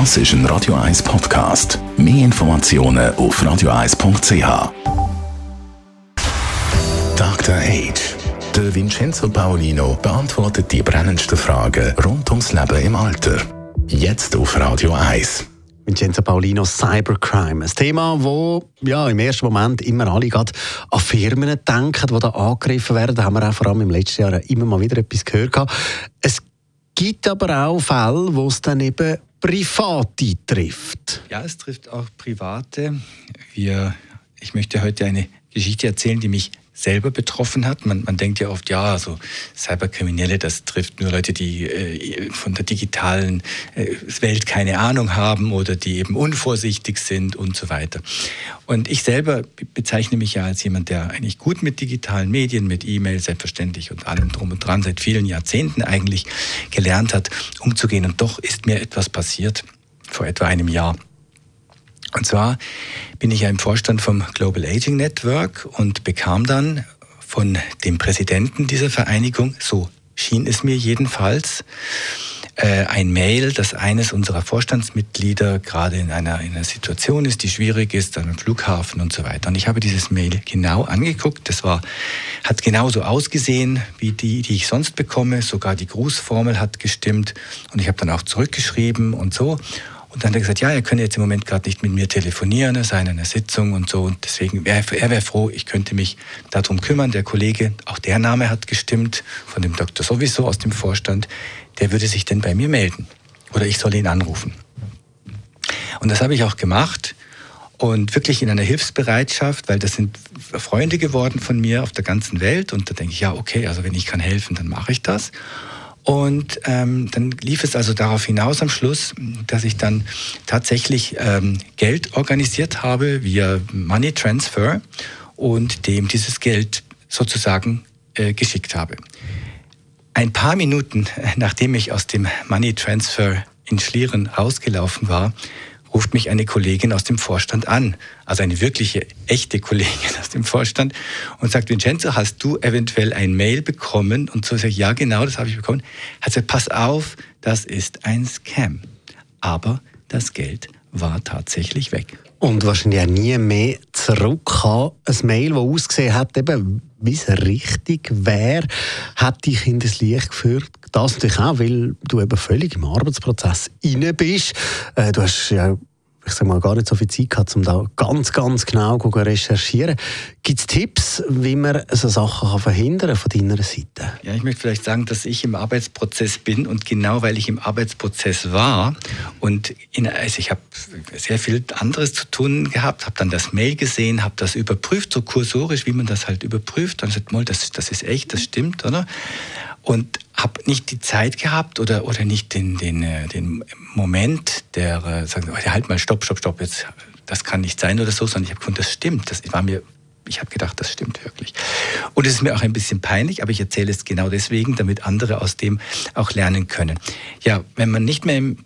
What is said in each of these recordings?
Das ist ein Radio 1 Podcast. Mehr Informationen auf radio1.ch. Dr. Age. Der Vincenzo Paolino beantwortet die brennendsten Fragen rund ums Leben im Alter. Jetzt auf Radio 1. Vincenzo Paulino, Cybercrime. Ein Thema, wo ja, im ersten Moment immer alle an Firmen denken, die da angegriffen werden. Da haben wir auch vor allem im letzten Jahr immer mal wieder etwas gehört. Es gibt aber auch Fälle, wo es dann eben Private trifft. Ja, es trifft auch Private. Wir, ich möchte heute eine Geschichte erzählen, die mich selber betroffen hat. Man, man denkt ja oft, ja, so Cyberkriminelle, das trifft nur Leute, die äh, von der digitalen äh, Welt keine Ahnung haben oder die eben unvorsichtig sind und so weiter. Und ich selber bezeichne mich ja als jemand, der eigentlich gut mit digitalen Medien, mit E-Mail selbstverständlich und allem drum und dran seit vielen Jahrzehnten eigentlich gelernt hat, umzugehen. Und doch ist mir etwas passiert vor etwa einem Jahr. Und zwar bin ich ja im Vorstand vom Global Aging Network und bekam dann von dem Präsidenten dieser Vereinigung, so schien es mir jedenfalls, äh, ein Mail, dass eines unserer Vorstandsmitglieder gerade in einer, in einer Situation ist, die schwierig ist, an einem Flughafen und so weiter. Und ich habe dieses Mail genau angeguckt. Das war, hat genauso ausgesehen wie die, die ich sonst bekomme. Sogar die Grußformel hat gestimmt. Und ich habe dann auch zurückgeschrieben und so. Und dann hat er gesagt, ja, er könne jetzt im Moment gerade nicht mit mir telefonieren, er sei in einer Sitzung und so. Und deswegen, er, er wäre froh, ich könnte mich darum kümmern. Der Kollege, auch der Name hat gestimmt, von dem Doktor sowieso aus dem Vorstand, der würde sich denn bei mir melden. Oder ich soll ihn anrufen. Und das habe ich auch gemacht und wirklich in einer Hilfsbereitschaft, weil das sind Freunde geworden von mir auf der ganzen Welt. Und da denke ich, ja, okay, also wenn ich kann helfen, dann mache ich das. Und ähm, dann lief es also darauf hinaus am Schluss, dass ich dann tatsächlich ähm, Geld organisiert habe via Money Transfer und dem dieses Geld sozusagen äh, geschickt habe. Ein paar Minuten nachdem ich aus dem Money Transfer in Schlieren rausgelaufen war, ruft mich eine Kollegin aus dem Vorstand an, also eine wirkliche, echte Kollegin aus dem Vorstand und sagt, Vincenzo, hast du eventuell ein Mail bekommen? Und so sage ich, ja genau, das habe ich bekommen. Hat gesagt, pass auf, das ist ein Scam. Aber das Geld war tatsächlich weg. Und wahrscheinlich auch nie mehr zurück Ein Mail, das ausgesehen hat, eben, wie es richtig wäre, hat dich in das Licht geführt. Das natürlich auch, weil du eben völlig im Arbeitsprozess inne bist. Äh, du hast ja ich sag mal, gar nicht so viel Zeit gehabt, um da ganz, ganz genau zu recherchieren. Gibt es Tipps, wie man so Sachen kann verhindern kann von deiner Seite? Ja, ich möchte vielleicht sagen, dass ich im Arbeitsprozess bin und genau weil ich im Arbeitsprozess war und in, also ich habe sehr viel anderes zu tun gehabt, habe dann das Mail gesehen, habe das überprüft, so kursorisch, wie man das halt überprüft, dann sagt, mal, das, das ist echt, das stimmt, oder? und habe nicht die Zeit gehabt oder, oder nicht den, den, äh, den Moment der, äh, sagen Sie, halt mal, stopp, stopp, stopp, jetzt, das kann nicht sein oder so, sondern ich habe gefunden, das stimmt. Das war mir, ich habe gedacht, das stimmt wirklich. Und es ist mir auch ein bisschen peinlich, aber ich erzähle es genau deswegen, damit andere aus dem auch lernen können. Ja, wenn man nicht mehr im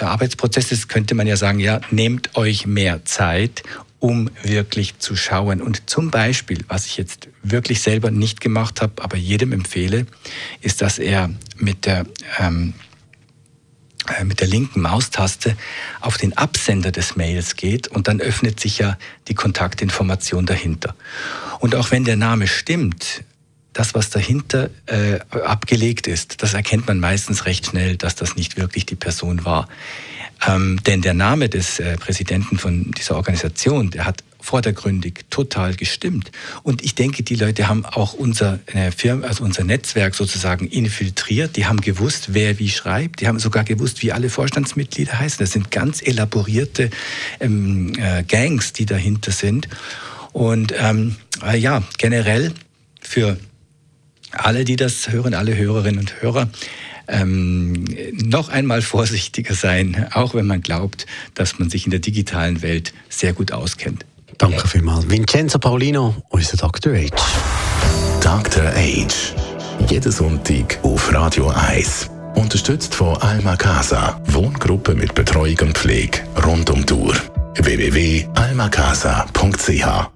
Arbeitsprozess ist, könnte man ja sagen, ja, nehmt euch mehr Zeit um wirklich zu schauen. Und zum Beispiel, was ich jetzt wirklich selber nicht gemacht habe, aber jedem empfehle, ist, dass er mit der, ähm, äh, mit der linken Maustaste auf den Absender des Mails geht und dann öffnet sich ja die Kontaktinformation dahinter. Und auch wenn der Name stimmt, das, was dahinter äh, abgelegt ist, das erkennt man meistens recht schnell, dass das nicht wirklich die Person war. Ähm, denn der Name des äh, Präsidenten von dieser Organisation, der hat vordergründig total gestimmt. Und ich denke, die Leute haben auch unser äh, Firma, also unser Netzwerk sozusagen infiltriert. Die haben gewusst, wer wie schreibt. Die haben sogar gewusst, wie alle Vorstandsmitglieder heißen. Das sind ganz elaborierte ähm, äh, Gangs, die dahinter sind. Und ähm, äh, ja, generell für alle, die das hören, alle Hörerinnen und Hörer, ähm, noch einmal vorsichtiger sein, auch wenn man glaubt, dass man sich in der digitalen Welt sehr gut auskennt. Danke vielmals. Vincenzo Paulino, unser Dr. H. Dr. H. Jeden Sonntag auf Radio 1. Unterstützt von Alma Casa. Wohngruppe mit Betreuung und Pflege rund um Tour. www.almacasa.ch